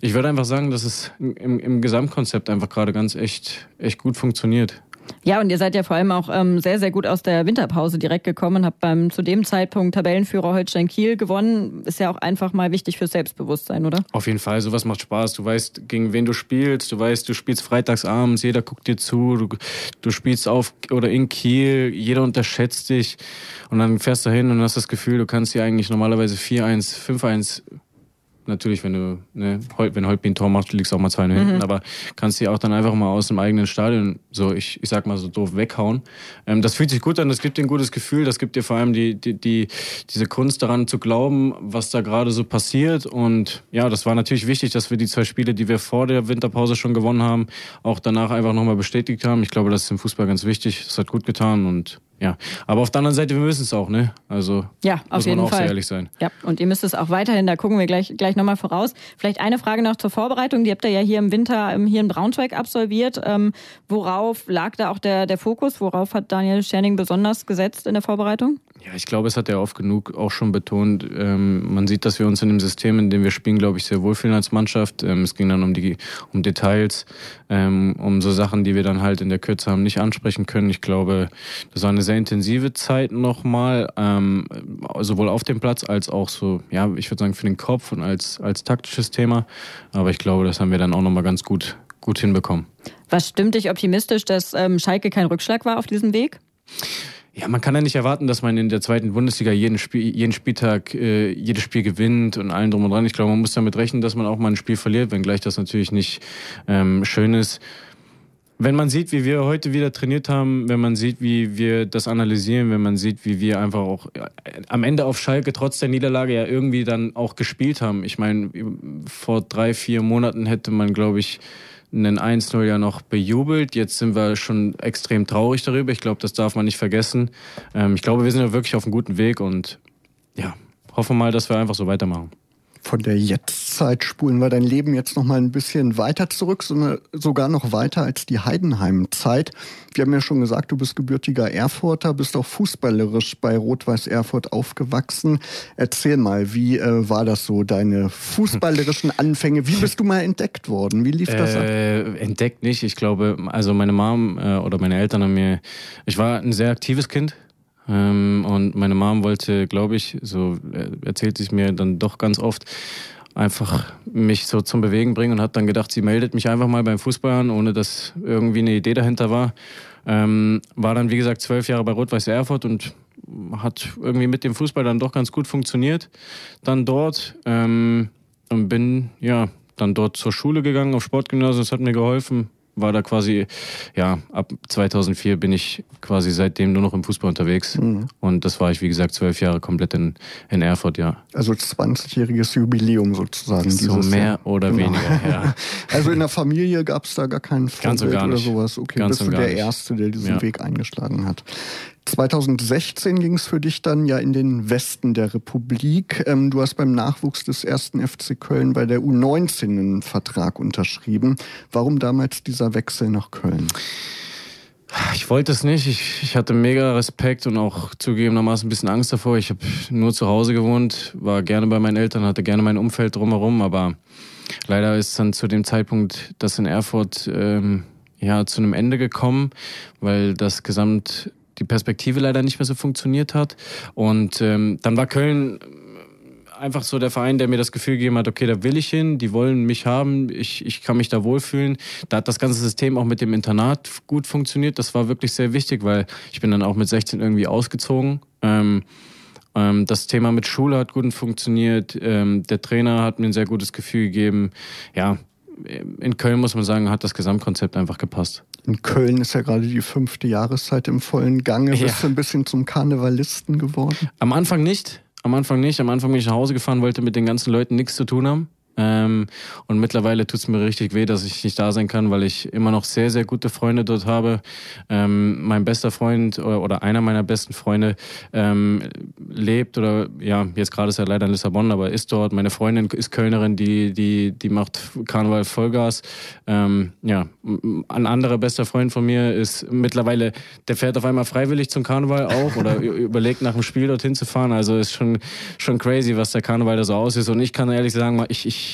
Ich würde einfach sagen, dass es im, im Gesamtkonzept einfach gerade ganz echt, echt gut funktioniert. Ja, und ihr seid ja vor allem auch ähm, sehr, sehr gut aus der Winterpause direkt gekommen, habt beim zu dem Zeitpunkt Tabellenführer Holstein Kiel gewonnen. Ist ja auch einfach mal wichtig fürs Selbstbewusstsein, oder? Auf jeden Fall, sowas macht Spaß. Du weißt, gegen wen du spielst, du weißt, du spielst freitagsabends, jeder guckt dir zu, du, du spielst auf oder in Kiel, jeder unterschätzt dich und dann fährst du hin und hast das Gefühl, du kannst dir eigentlich normalerweise 4-1, 5-1 natürlich, wenn du, ne, wenn Holtby ein Tor macht, liegst du auch mal zwei mhm. hinten, aber kannst die auch dann einfach mal aus dem eigenen Stadion so, ich, ich sag mal so doof weghauen. Ähm, das fühlt sich gut an, das gibt dir ein gutes Gefühl, das gibt dir vor allem die, die, die diese Kunst daran zu glauben, was da gerade so passiert und ja, das war natürlich wichtig, dass wir die zwei Spiele, die wir vor der Winterpause schon gewonnen haben, auch danach einfach nochmal bestätigt haben. Ich glaube, das ist im Fußball ganz wichtig, das hat gut getan und ja, aber auf der anderen Seite, wir müssen es auch, ne? Also ja, auf muss jeden man auch Fall. sehr ehrlich sein. Ja, und ihr müsst es auch weiterhin, da gucken wir gleich, gleich nochmal voraus. Vielleicht eine Frage noch zur Vorbereitung. Die habt ihr ja hier im Winter ähm, hier in Braunschweig absolviert. Ähm, worauf lag da auch der, der Fokus? Worauf hat Daniel Scherning besonders gesetzt in der Vorbereitung? Ja, ich glaube, es hat er oft genug auch schon betont. Ähm, man sieht, dass wir uns in dem System, in dem wir spielen, glaube ich, sehr wohlfühlen als Mannschaft. Ähm, es ging dann um die um Details, ähm, um so Sachen, die wir dann halt in der Kürze haben nicht ansprechen können. Ich glaube, das war eine sehr intensive Zeit nochmal, ähm, sowohl auf dem Platz als auch so, ja, ich würde sagen, für den Kopf und als, als taktisches Thema. Aber ich glaube, das haben wir dann auch nochmal ganz gut, gut hinbekommen. Was stimmt dich optimistisch, dass ähm, Schalke kein Rückschlag war auf diesem Weg? Ja, man kann ja nicht erwarten, dass man in der zweiten Bundesliga jeden, Spiel, jeden Spieltag äh, jedes Spiel gewinnt und allen drum und dran. Ich glaube, man muss damit rechnen, dass man auch mal ein Spiel verliert, wenngleich das natürlich nicht ähm, schön ist. Wenn man sieht, wie wir heute wieder trainiert haben, wenn man sieht, wie wir das analysieren, wenn man sieht, wie wir einfach auch äh, am Ende auf Schalke trotz der Niederlage ja irgendwie dann auch gespielt haben. Ich meine, vor drei, vier Monaten hätte man, glaube ich, einen 1-0 ja noch bejubelt. Jetzt sind wir schon extrem traurig darüber. Ich glaube, das darf man nicht vergessen. Ähm, ich glaube, wir sind ja wirklich auf einem guten Weg und ja, hoffen mal, dass wir einfach so weitermachen. Von der Jetztzeit spulen wir dein Leben jetzt noch mal ein bisschen weiter zurück, sondern sogar noch weiter als die Heidenheim-Zeit. Wir haben ja schon gesagt, du bist gebürtiger Erfurter, bist auch fußballerisch bei Rot-Weiß Erfurt aufgewachsen. Erzähl mal, wie äh, war das so, deine fußballerischen [laughs] Anfänge? Wie bist du mal entdeckt worden? Wie lief das äh, ab? Entdeckt nicht. Ich glaube, also meine Mom äh, oder meine Eltern haben mir, ich war ein sehr aktives Kind. Ähm, und meine Mom wollte, glaube ich, so erzählt sie es mir dann doch ganz oft, einfach mich so zum Bewegen bringen und hat dann gedacht, sie meldet mich einfach mal beim Fußball an, ohne dass irgendwie eine Idee dahinter war. Ähm, war dann, wie gesagt, zwölf Jahre bei Rot-Weiß Erfurt und hat irgendwie mit dem Fußball dann doch ganz gut funktioniert. Dann dort ähm, und bin, ja, dann dort zur Schule gegangen, auf Sportgymnasium, das hat mir geholfen, war da quasi, ja, ab 2004 bin ich quasi seitdem nur noch im Fußball unterwegs. Mhm. Und das war ich, wie gesagt, zwölf Jahre komplett in, in Erfurt, ja. Also 20-jähriges Jubiläum sozusagen. So mehr Jahr. oder genau. weniger, ja. [laughs] Also in der Familie gab es da gar keinen Vorbild oder sowas. Okay, Ganz bist du der nicht. Erste, der diesen ja. Weg eingeschlagen hat. 2016 ging es für dich dann ja in den Westen der Republik. Ähm, du hast beim Nachwuchs des ersten FC Köln bei der U19 einen Vertrag unterschrieben. Warum damals dieser Wechsel nach Köln? Ich wollte es nicht. Ich, ich hatte mega Respekt und auch zugegebenermaßen ein bisschen Angst davor. Ich habe nur zu Hause gewohnt, war gerne bei meinen Eltern, hatte gerne mein Umfeld drumherum, aber leider ist dann zu dem Zeitpunkt das in Erfurt ähm, ja zu einem Ende gekommen, weil das Gesamt die Perspektive leider nicht mehr so funktioniert hat. Und ähm, dann war Köln einfach so der Verein, der mir das Gefühl gegeben hat, okay, da will ich hin, die wollen mich haben, ich, ich kann mich da wohlfühlen. Da hat das ganze System auch mit dem Internat gut funktioniert. Das war wirklich sehr wichtig, weil ich bin dann auch mit 16 irgendwie ausgezogen. Ähm, ähm, das Thema mit Schule hat gut funktioniert. Ähm, der Trainer hat mir ein sehr gutes Gefühl gegeben. Ja, in Köln muss man sagen, hat das Gesamtkonzept einfach gepasst. In Köln ist ja gerade die fünfte Jahreszeit im vollen Gange. Ja. Bist du ein bisschen zum Karnevalisten geworden? Am Anfang nicht. Am Anfang nicht. Am Anfang bin ich nach Hause gefahren, wollte mit den ganzen Leuten nichts zu tun haben. Ähm, und mittlerweile tut es mir richtig weh, dass ich nicht da sein kann, weil ich immer noch sehr, sehr gute Freunde dort habe. Ähm, mein bester Freund oder, oder, einer meiner besten Freunde ähm, lebt oder ja, jetzt gerade ist er leider in Lissabon, aber ist dort. Meine Freundin ist Kölnerin, die, die, die macht Karneval Vollgas. Ähm, ja, ein anderer bester Freund von mir ist mittlerweile, der fährt auf einmal freiwillig zum Karneval auch oder [laughs] überlegt nach dem Spiel dorthin zu fahren. Also ist schon, schon crazy, was der Karneval da so aus ist. Und ich kann ehrlich sagen, ich, ich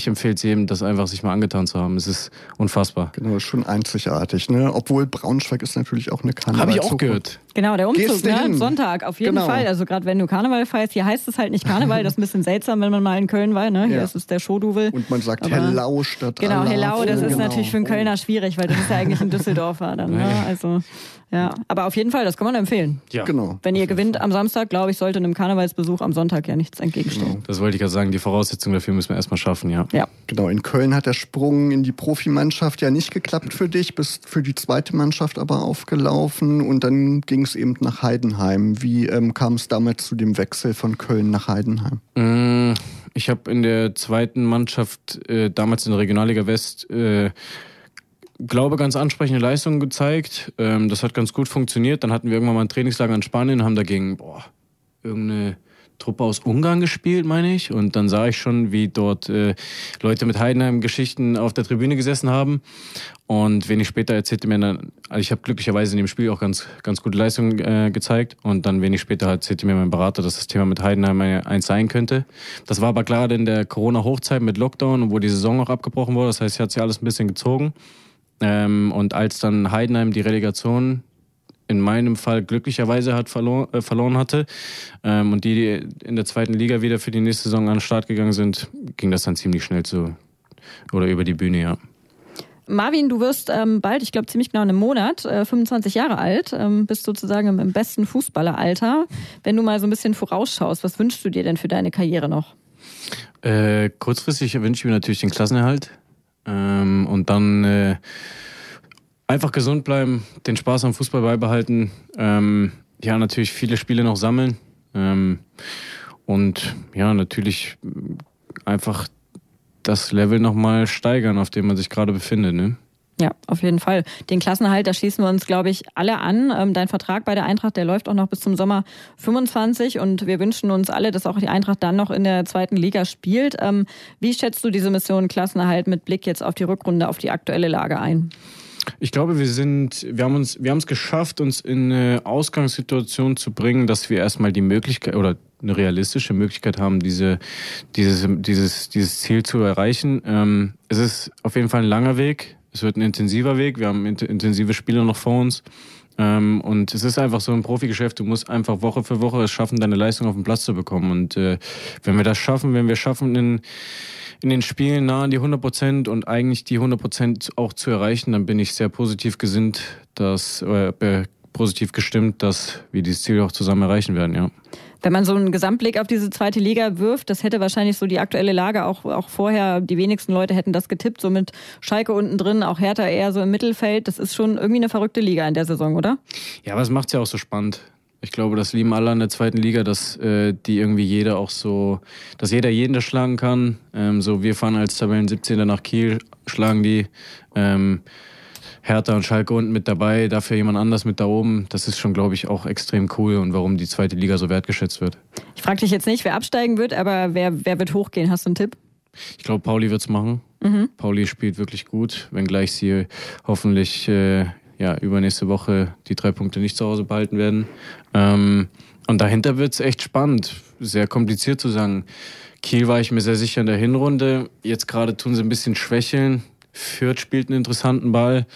ich empfehle es jedem, das einfach sich mal angetan zu haben. Es ist unfassbar. Genau, schon einzigartig. Ne? Obwohl Braunschweig ist natürlich auch eine Karneval. Habe ich auch gehört. Genau, der Umzug, ne? Sonntag, auf jeden genau. Fall. Also gerade wenn du Karneval feierst, hier heißt es halt nicht Karneval, das ist ein bisschen seltsam, wenn man mal in Köln war. Ne? Hier ja. ist es der Showduvel. Und man sagt Aber, Hellau statt Genau, Hellau, das ist genau. natürlich für einen Kölner schwierig, weil das ist ja eigentlich ein Düsseldorfer dann. Ne? Also ja, aber auf jeden Fall, das kann man empfehlen. Ja. Genau. Wenn ihr gewinnt am Samstag, glaube ich, sollte einem Karnevalsbesuch am Sonntag ja nichts entgegenstehen. Genau. Das wollte ich gerade sagen, die Voraussetzungen dafür müssen wir erstmal schaffen, ja. Ja. Genau, in Köln hat der Sprung in die Profimannschaft ja nicht geklappt für dich, bist für die zweite Mannschaft aber aufgelaufen und dann ging es eben nach Heidenheim. Wie ähm, kam es damals zu dem Wechsel von Köln nach Heidenheim? Mm, ich habe in der zweiten Mannschaft, äh, damals in der Regionalliga West, äh, glaube, ganz ansprechende Leistungen gezeigt. Ähm, das hat ganz gut funktioniert. Dann hatten wir irgendwann mal ein Trainingslager in Spanien und haben dagegen, boah, irgendeine Truppe aus Ungarn gespielt, meine ich. Und dann sah ich schon, wie dort äh, Leute mit Heidenheim-Geschichten auf der Tribüne gesessen haben. Und wenig später erzählte mir dann, also ich habe glücklicherweise in dem Spiel auch ganz, ganz gute Leistungen äh, gezeigt. Und dann wenig später erzählte mir mein Berater, dass das Thema mit Heidenheim eins sein könnte. Das war aber gerade in der Corona-Hochzeit mit Lockdown, wo die Saison auch abgebrochen wurde. Das heißt, hier hat sich alles ein bisschen gezogen. Ähm, und als dann Heidenheim die Relegation in meinem Fall glücklicherweise hat verlor, äh, verloren hatte ähm, und die in der zweiten Liga wieder für die nächste Saison an den Start gegangen sind, ging das dann ziemlich schnell zu oder über die Bühne, ja. Marvin, du wirst ähm, bald, ich glaube ziemlich genau in einem Monat, äh, 25 Jahre alt, ähm, bist sozusagen im, im besten Fußballeralter. Wenn du mal so ein bisschen vorausschaust, was wünschst du dir denn für deine Karriere noch? Äh, kurzfristig wünsche ich mir natürlich den Klassenerhalt. Ähm, und dann äh, einfach gesund bleiben, den Spaß am Fußball beibehalten. Ähm, ja, natürlich viele Spiele noch sammeln. Ähm, und ja, natürlich einfach das Level nochmal steigern, auf dem man sich gerade befindet. Ne? Ja, auf jeden Fall. Den Klassenhalt, da schließen wir uns, glaube ich, alle an. Ähm, dein Vertrag bei der Eintracht, der läuft auch noch bis zum Sommer 25 und wir wünschen uns alle, dass auch die Eintracht dann noch in der zweiten Liga spielt. Ähm, wie schätzt du diese Mission Klassenerhalt mit Blick jetzt auf die Rückrunde, auf die aktuelle Lage ein? Ich glaube, wir sind, wir haben uns, wir haben es geschafft, uns in eine Ausgangssituation zu bringen, dass wir erstmal die Möglichkeit oder eine realistische Möglichkeit haben, diese, dieses, dieses, dieses Ziel zu erreichen. Ähm, es ist auf jeden Fall ein langer Weg. Es wird ein intensiver Weg. Wir haben intensive Spiele noch vor uns. Ähm, und es ist einfach so ein Profigeschäft. Du musst einfach Woche für Woche es schaffen, deine Leistung auf den Platz zu bekommen. Und äh, wenn wir das schaffen, wenn wir schaffen, in, in den Spielen nah an die 100 Prozent und eigentlich die 100 Prozent auch zu erreichen, dann bin ich sehr positiv gesinnt, dass, äh, positiv gestimmt, dass wir dieses Ziel auch zusammen erreichen werden, ja. Wenn man so einen Gesamtblick auf diese zweite Liga wirft, das hätte wahrscheinlich so die aktuelle Lage auch, auch vorher, die wenigsten Leute hätten das getippt, so mit Schalke unten drin, auch Hertha eher so im Mittelfeld. Das ist schon irgendwie eine verrückte Liga in der Saison, oder? Ja, aber es macht es ja auch so spannend. Ich glaube, das lieben alle an der zweiten Liga, dass äh, die irgendwie jeder auch so, dass jeder jeden schlagen kann. Ähm, so, wir fahren als Tabellen 17. nach Kiel, schlagen die. Ähm, Hertha und Schalke unten mit dabei, dafür jemand anders mit da oben. Das ist schon, glaube ich, auch extrem cool und warum die zweite Liga so wertgeschätzt wird. Ich frage dich jetzt nicht, wer absteigen wird, aber wer, wer wird hochgehen? Hast du einen Tipp? Ich glaube, Pauli wird es machen. Mhm. Pauli spielt wirklich gut, wenngleich sie hoffentlich äh, ja, übernächste Woche die drei Punkte nicht zu Hause behalten werden. Ähm, und dahinter wird es echt spannend. Sehr kompliziert zu sagen. Kiel war ich mir sehr sicher in der Hinrunde. Jetzt gerade tun sie ein bisschen schwächeln. Fürth spielt einen interessanten Ball.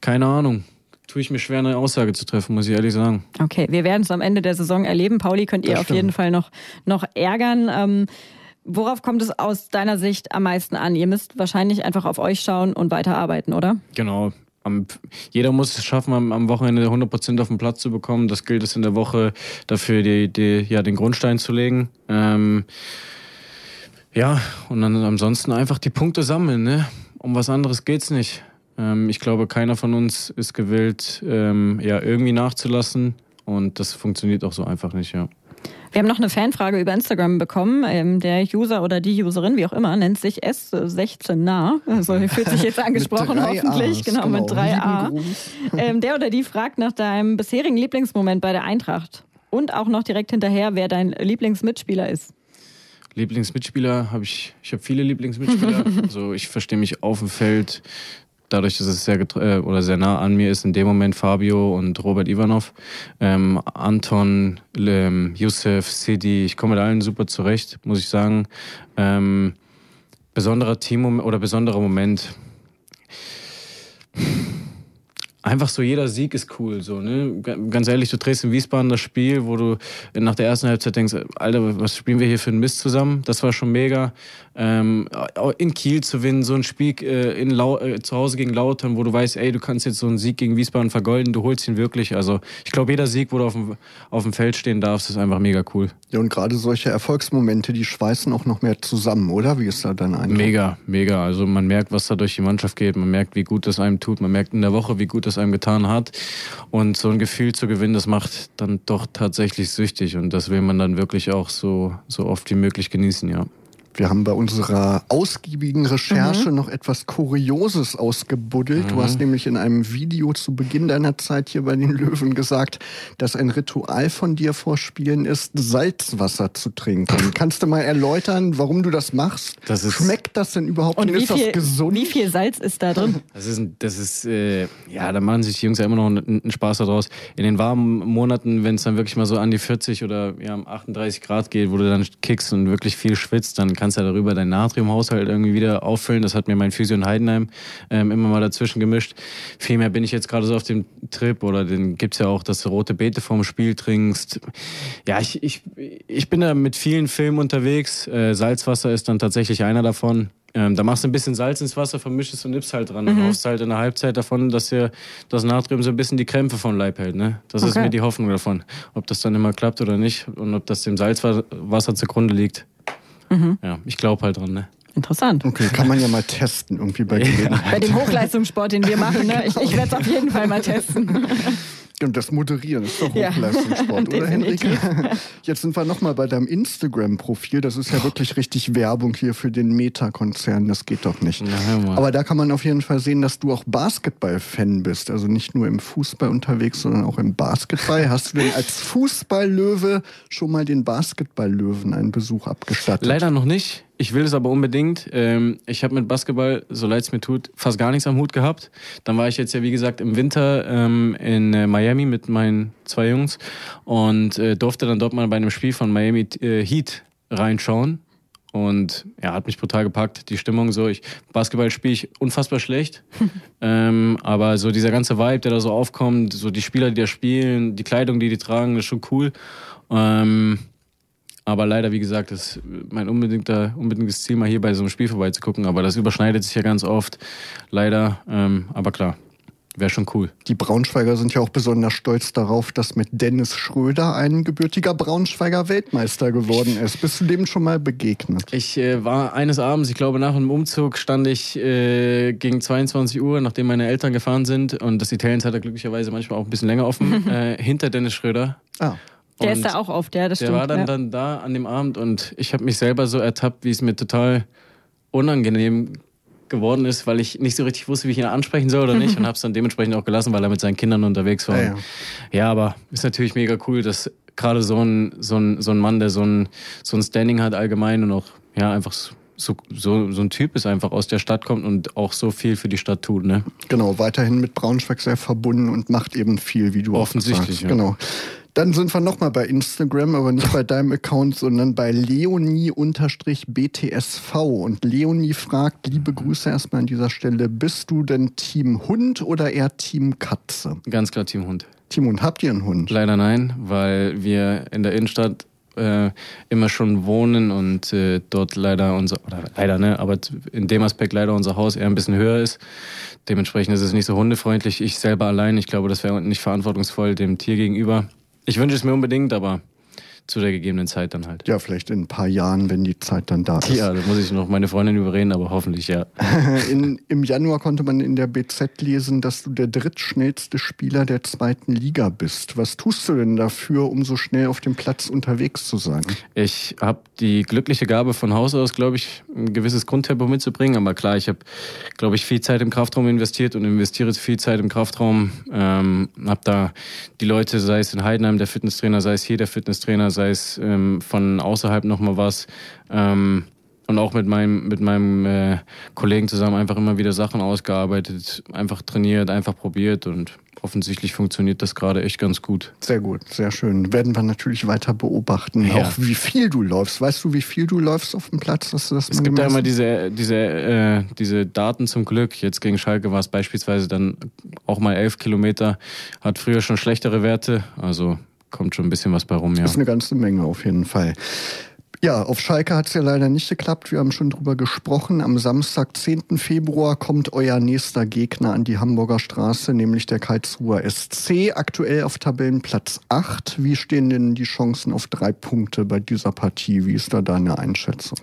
Keine Ahnung. Tue ich mir schwer, eine Aussage zu treffen, muss ich ehrlich sagen. Okay, wir werden es am Ende der Saison erleben. Pauli könnt ihr das auf stimmt. jeden Fall noch, noch ärgern. Ähm, worauf kommt es aus deiner Sicht am meisten an? Ihr müsst wahrscheinlich einfach auf euch schauen und weiterarbeiten, oder? Genau. Am, jeder muss es schaffen, am, am Wochenende 100% auf den Platz zu bekommen. Das gilt es in der Woche dafür, die, die, ja, den Grundstein zu legen. Ähm, ja, und dann ansonsten einfach die Punkte sammeln. Ne? um was anderes geht's nicht. Ähm, ich glaube, keiner von uns ist gewillt, ähm, ja, irgendwie nachzulassen. Und das funktioniert auch so einfach nicht, ja. Wir haben noch eine Fanfrage über Instagram bekommen. Ähm, der User oder die Userin, wie auch immer, nennt sich S16 nah. Also fühlt sich jetzt [laughs] angesprochen, hoffentlich. Genau, genau, mit 3a. [laughs] Ähm, der oder die fragt nach deinem bisherigen Lieblingsmoment bei der Eintracht. Und auch noch direkt hinterher, wer dein Lieblingsmitspieler ist. Lieblingsmitspieler habe ich, ich habe viele Lieblingsmitspieler. [laughs] also ich verstehe mich auf dem Feld, dadurch, dass es sehr äh, oder sehr nah an mir ist, in dem Moment Fabio und Robert Ivanov, ähm, Anton, ähm, Youssef, Sidi, ich komme mit allen super zurecht, muss ich sagen. Ähm, besonderer Team oder besonderer Moment einfach so jeder Sieg ist cool. So, ne? Ganz ehrlich, du drehst in Wiesbaden das Spiel, wo du nach der ersten Halbzeit denkst, Alter, was spielen wir hier für einen Mist zusammen? Das war schon mega ähm, in Kiel zu gewinnen, so ein Spiel äh, in Lau äh, zu Hause gegen Lautern, wo du weißt, ey, du kannst jetzt so einen Sieg gegen Wiesbaden vergolden, du holst ihn wirklich. Also ich glaube, jeder Sieg, wo du auf dem, auf dem Feld stehen darfst, ist einfach mega cool. Ja, und gerade solche Erfolgsmomente, die schweißen auch noch mehr zusammen, oder? Wie ist da dein Eindruck? Mega, mega. Also man merkt, was da durch die Mannschaft geht, man merkt, wie gut das einem tut, man merkt in der Woche, wie gut das einem getan hat. Und so ein Gefühl zu gewinnen, das macht dann doch tatsächlich süchtig und das will man dann wirklich auch so, so oft wie möglich genießen, ja. Wir haben bei unserer ausgiebigen Recherche mhm. noch etwas Kurioses ausgebuddelt. Mhm. Du hast nämlich in einem Video zu Beginn deiner Zeit hier bei den Löwen gesagt, dass ein Ritual von dir vor Spielen ist, Salzwasser zu trinken. Kannst du mal erläutern, warum du das machst? Das ist Schmeckt das denn überhaupt? Und wie ist viel, das gesund? Wie viel Salz ist da drin? Das ist, das ist äh, ja, da machen sich die Jungs ja immer noch einen, einen Spaß daraus. In den warmen Monaten, wenn es dann wirklich mal so an die 40 oder ja, 38 Grad geht, wo du dann kickst und wirklich viel schwitzt, dann kannst kannst ja darüber deinen Natriumhaushalt irgendwie wieder auffüllen. Das hat mir mein Physio in Heidenheim ähm, immer mal dazwischen gemischt. Vielmehr bin ich jetzt gerade so auf dem Trip oder den gibt's ja auch, dass du rote Beete vorm Spiel trinkst. Ja, ich, ich, ich bin da mit vielen Filmen unterwegs. Äh, Salzwasser ist dann tatsächlich einer davon. Ähm, da machst du ein bisschen Salz ins Wasser, vermischst es und nimmst halt dran. Mhm. Und hoffst halt in der Halbzeit davon, dass dir das Natrium so ein bisschen die Krämpfe vom Leib hält. Ne? Das okay. ist mir die Hoffnung davon. Ob das dann immer klappt oder nicht und ob das dem Salzwasser zugrunde liegt. Mhm. Ja, ich glaube halt dran, ne? Interessant. Okay, kann man ja mal testen, irgendwie bei [laughs] ja. Bei dem Hochleistungssport, den wir machen, ne? Ich, ich werde es auf jeden Fall mal testen. [laughs] Und das Moderieren ist doch Ja. Hochleistungssport, [laughs] oder Henrike? Jetzt sind wir nochmal bei deinem Instagram-Profil. Das ist ja wirklich richtig Werbung hier für den Meta-Konzern. Das geht doch nicht. Na. Aber da kann man auf jeden Fall sehen, dass du auch Basketball-Fan bist. Also nicht nur im Fußball unterwegs, sondern auch im Basketball. Hast du denn als Fußballlöwe schon mal den Basketballlöwen einen Besuch abgestattet? Leider noch nicht. Ich will es aber unbedingt. Ähm, ich habe mit Basketball, so leid es mir tut, fast gar nichts am Hut gehabt. Dann war ich jetzt ja, wie gesagt, im Winter ähm, in äh, Miami mit meinen zwei Jungs und äh, durfte dann dort mal bei einem Spiel von Miami äh, Heat reinschauen. Und ja, hat mich brutal gepackt, die Stimmung so. Ich, Basketball spiele ich unfassbar schlecht. [laughs] ähm, aber so dieser ganze Vibe, der da so aufkommt, so die Spieler, die da spielen, die Kleidung, die die tragen, ist schon cool. Ähm, aber leider, wie gesagt, ist mein unbedingter, unbedingtes Ziel, mal hier bei so einem Spiel vorbeizugucken. Aber das überschneidet sich ja ganz oft. Leider. Ähm, aber klar, wäre schon cool. Die Braunschweiger sind ja auch besonders stolz darauf, dass mit Dennis Schröder ein gebürtiger Braunschweiger Weltmeister geworden ist. Bist du dem schon mal begegnet? Ich äh, war eines Abends, ich glaube nach einem Umzug, stand ich äh, gegen 22 Uhr, nachdem meine Eltern gefahren sind. Und das Italiens hat er glücklicherweise manchmal auch ein bisschen länger offen, [laughs] äh, hinter Dennis Schröder. Ah, Der Und ist da auch oft, ja, das Der stimmt. war dann, ja. dann da an dem Abend und ich habe mich selber so ertappt, wie es mir total unangenehm geworden ist, weil ich nicht so richtig wusste, wie ich ihn ansprechen soll oder nicht [laughs] und habe es dann dementsprechend auch gelassen, weil er mit seinen Kindern unterwegs war. Ja, ja. ja aber ist natürlich mega cool, dass gerade so ein, so, ein, so ein Mann, der so ein, so ein Standing hat allgemein und auch ja einfach so, so, so ein Typ ist, einfach aus der Stadt kommt und auch so viel für die Stadt tut. Ne? genau, weiterhin mit Braunschweig sehr verbunden und macht eben viel, wie du auch Offensichtlich, sagst. ja. Genau. Dann sind wir nochmal bei Instagram, aber nicht bei deinem Account, sondern bei Leonie-BTSV. Und Leonie fragt, liebe Grüße erstmal an dieser Stelle, bist du denn Team Hund oder eher Team Katze? Ganz klar Team Hund. Team Hund, habt ihr einen Hund? Leider nein, weil wir in der Innenstadt äh, immer schon wohnen und äh, dort leider unser, oder leider, ne, aber in dem Aspekt leider unser Haus eher ein bisschen höher ist. Dementsprechend ist es nicht so hundefreundlich. Ich selber allein, ich glaube, das wäre nicht verantwortungsvoll dem Tier gegenüber. Ich wünsche es mir unbedingt, aber zu der gegebenen Zeit dann halt. Ja, vielleicht in ein paar Jahren, wenn die Zeit dann da ist. Ja, da muss ich noch meine Freundin überreden, aber hoffentlich ja. [laughs] In, Im Januar konnte man in der BZ lesen, dass du der drittschnellste Spieler der zweiten Liga bist. Was tust du denn dafür, um so schnell auf dem Platz unterwegs zu sein? Ich habe die glückliche Gabe von Haus aus, glaube ich, ein gewisses Grundtempo mitzubringen. Aber klar, ich habe, glaube ich, viel Zeit im Kraftraum investiert und investiere jetzt viel Zeit im Kraftraum. Ähm, habe da die Leute, sei es in Heidenheim der Fitnesstrainer, sei es hier der Fitnesstrainer, sei es ähm, von außerhalb nochmal was. Ähm, und auch mit meinem, mit meinem äh, Kollegen zusammen einfach immer wieder Sachen ausgearbeitet, einfach trainiert, einfach probiert und offensichtlich funktioniert das gerade echt ganz gut. Sehr gut, sehr schön. Werden wir natürlich weiter beobachten. Ja. Auch wie viel du läufst. Weißt du, wie viel du läufst auf dem Platz? Hast du das Es gibt ja immer diese, diese, äh, diese Daten zum Glück. Jetzt gegen Schalke war es beispielsweise dann auch mal elf Kilometer. Hat früher schon schlechtere Werte. Also kommt schon ein bisschen was bei rum, ja. Das ist eine ganze Menge auf jeden Fall. Ja, auf Schalke hat es ja leider nicht geklappt. Wir haben schon drüber gesprochen. Am Samstag, 10. Februar, kommt euer nächster Gegner an die Hamburger Straße, nämlich der Karlsruher SC. Aktuell auf Tabellenplatz 8. Wie stehen denn die Chancen auf drei Punkte bei dieser Partie? Wie ist da deine Einschätzung?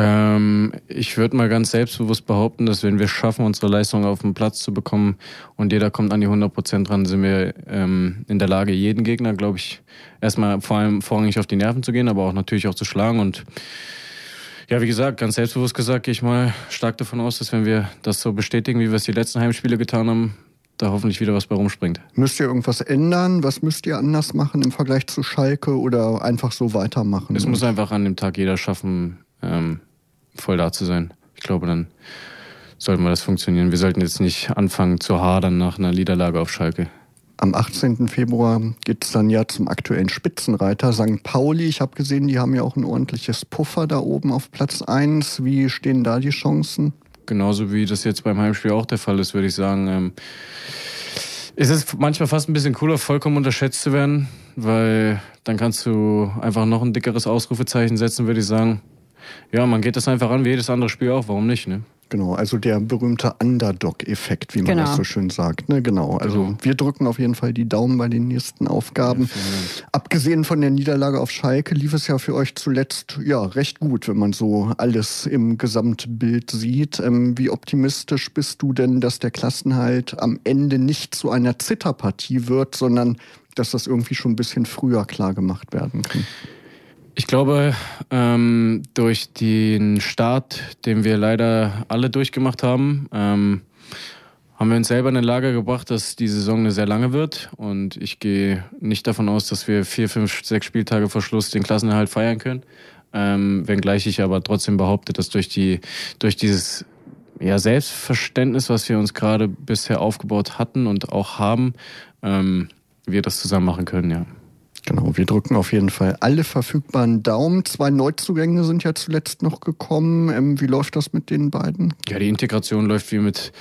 Ähm, ich würde mal ganz selbstbewusst behaupten, dass wenn wir schaffen, unsere Leistung auf den Platz zu bekommen und jeder kommt an die 100 Prozent dran, sind wir ähm, in der Lage, jeden Gegner, glaube ich, erstmal vor allem vorrangig auf die Nerven zu gehen, aber auch natürlich auch zu schlagen und ja, wie gesagt, ganz selbstbewusst gesagt, gehe ich mal stark davon aus, dass wenn wir das so bestätigen, wie wir es die letzten Heimspiele getan haben, da hoffentlich wieder was bei rumspringt. Müsst ihr irgendwas ändern? Was müsst ihr anders machen im Vergleich zu Schalke oder einfach so weitermachen? Es muss einfach an dem Tag jeder schaffen, ähm, voll da zu sein. Ich glaube, dann sollten wir das funktionieren. Wir sollten jetzt nicht anfangen zu hadern nach einer Niederlage auf Schalke. Am 18. Februar geht es dann ja zum aktuellen Spitzenreiter St. Pauli. Ich habe gesehen, die haben ja auch ein ordentliches Puffer da oben auf Platz 1. Wie stehen da die Chancen? Genauso wie das jetzt beim Heimspiel auch der Fall ist, würde ich sagen. Ähm, es ist manchmal fast ein bisschen cooler, vollkommen unterschätzt zu werden, weil dann kannst du einfach noch ein dickeres Ausrufezeichen setzen, würde ich sagen. Ja, man geht das einfach an wie jedes andere Spiel auch, warum nicht, ne? Genau, also der berühmte Underdog-Effekt, wie man genau. das so schön sagt. Ne? Genau, also genau. wir drücken auf jeden Fall die Daumen bei den nächsten Aufgaben. Ja, Abgesehen von der Niederlage auf Schalke lief es ja für euch zuletzt ja recht gut, wenn man so alles im Gesamtbild sieht. Ähm, wie optimistisch bist du denn, dass der Klassenhalt am Ende nicht zu einer Zitterpartie wird, sondern dass das irgendwie schon ein bisschen früher klar gemacht werden kann? Ich glaube, ähm, durch den Start, den wir leider alle durchgemacht haben, ähm, haben wir uns selber in eine Lage gebracht, dass die Saison eine sehr lange wird. Und ich gehe nicht davon aus, dass wir vier, fünf, sechs Spieltage vor Schluss den Klassenerhalt feiern können. Ähm, wenngleich ich aber trotzdem behaupte, dass durch die, durch dieses ja, Selbstverständnis, was wir uns gerade bisher aufgebaut hatten und auch haben, ähm, wir das zusammen machen können, ja. Genau, wir drücken auf jeden Fall alle verfügbaren Daumen. Zwei Neuzugänge sind ja zuletzt noch gekommen. Ähm, wie läuft das mit den beiden? Ja, die Integration läuft wie mit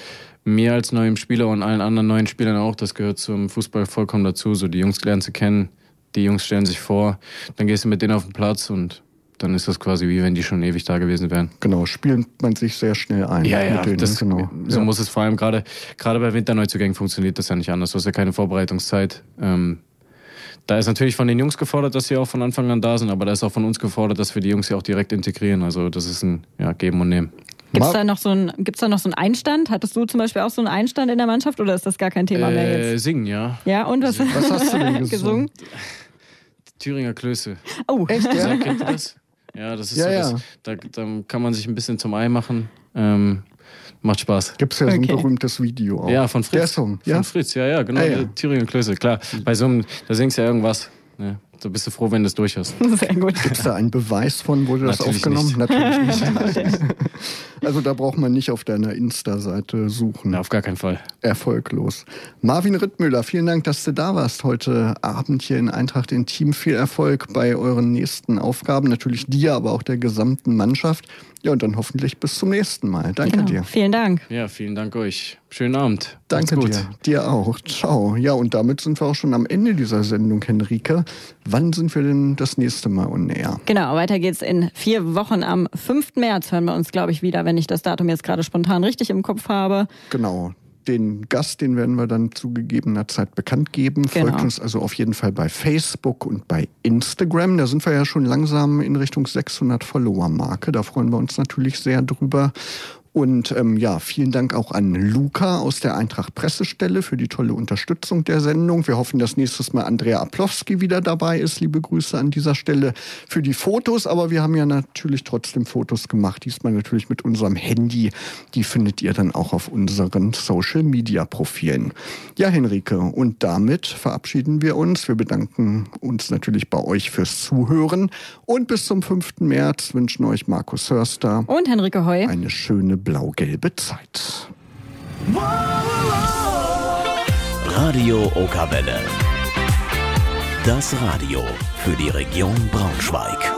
mir als neuem Spieler und allen anderen neuen Spielern auch. Das gehört zum Fußball vollkommen dazu. So die Jungs lernen zu kennen, die Jungs stellen sich vor, dann gehst du mit denen auf den Platz und dann ist das quasi wie wenn die schon ewig da gewesen wären. Genau, spielt man sich sehr schnell ein. Ja, ja, denen, das, genau. so ja. muss es vor allem gerade gerade bei Winterneuzugängen funktioniert das ja nicht anders. Du hast ja keine Vorbereitungszeit. Ähm, da ist natürlich von den Jungs gefordert, dass sie auch von Anfang an da sind, aber da ist auch von uns gefordert, dass wir die Jungs ja auch direkt integrieren. Also das ist ein ja, Geben und Nehmen. Gibt es da, noch so ein, da noch so einen Einstand? Hattest du zum Beispiel auch so einen Einstand in der Mannschaft oder ist das gar kein Thema äh, mehr jetzt? Singen, ja. Ja, und was, was hast du denn [laughs] gesungen? Thüringer Klöße. Oh, echt? Ja? Kennt ihr das? Ja, das ist ja, so, ja. Das, da, da, kann man sich ein bisschen zum Ei machen. Ähm, Macht Spaß. Gibt es ja okay. so ein berühmtes Video auch. Ja, von Fritz. Der Song, ja? Von Fritz, ja, ja, genau. Ah, ja. Thüringer Klöße, klar. Bei so einem, da singst du ja irgendwas. Ne? So bist du froh, wenn du es durch hast. [laughs] Sehr gut. Gibt es da einen Beweis von, wo du das aufgenommen hast? [laughs] Natürlich nicht. also da braucht man nicht auf deiner Insta-Seite suchen. Na, auf gar keinen Fall. Erfolglos. Marvin Rittmüller, vielen Dank, dass du da warst heute Abend hier in Eintracht in Team. Viel Erfolg bei euren nächsten Aufgaben. Natürlich dir, aber auch der gesamten Mannschaft. Ja, und dann hoffentlich bis zum nächsten Mal. Danke genau. dir. Vielen Dank. Ja, vielen Dank euch. Schönen Abend. Danke dir. Dir auch. Ciao. Ja, und damit sind wir auch schon am Ende dieser Sendung, Henrike. Wann sind wir denn das nächste Mal und näher? Genau, weiter geht's in vier Wochen. Am 5. März hören wir uns, glaube ich, wieder, wenn ich das Datum jetzt gerade spontan richtig im Kopf habe. Genau. Den Gast, den werden wir dann zu gegebener Zeit bekannt geben. Genau. Folgt uns also auf jeden Fall bei Facebook und bei Instagram. Da sind wir ja schon langsam in Richtung 600 Follower-Marke. Da freuen wir uns natürlich sehr drüber. Und ähm, ja, vielen Dank auch an Luca aus der Eintracht Pressestelle für die tolle Unterstützung der Sendung. Wir hoffen, dass nächstes Mal Andrea Aplowski wieder dabei ist. Liebe Grüße an dieser Stelle für die Fotos. Aber wir haben ja natürlich trotzdem Fotos gemacht. Diesmal natürlich mit unserem Handy. Die findet ihr dann auch auf unseren Social Media Profilen. Ja, Henrike, und damit verabschieden wir uns. Wir bedanken uns natürlich bei euch fürs Zuhören. Und bis zum 5. März wünschen euch Markus Hörster und Henrike Heu eine schöne blau-gelbe Zeit. Radio Okawelle. Das Radio für die Region Braunschweig.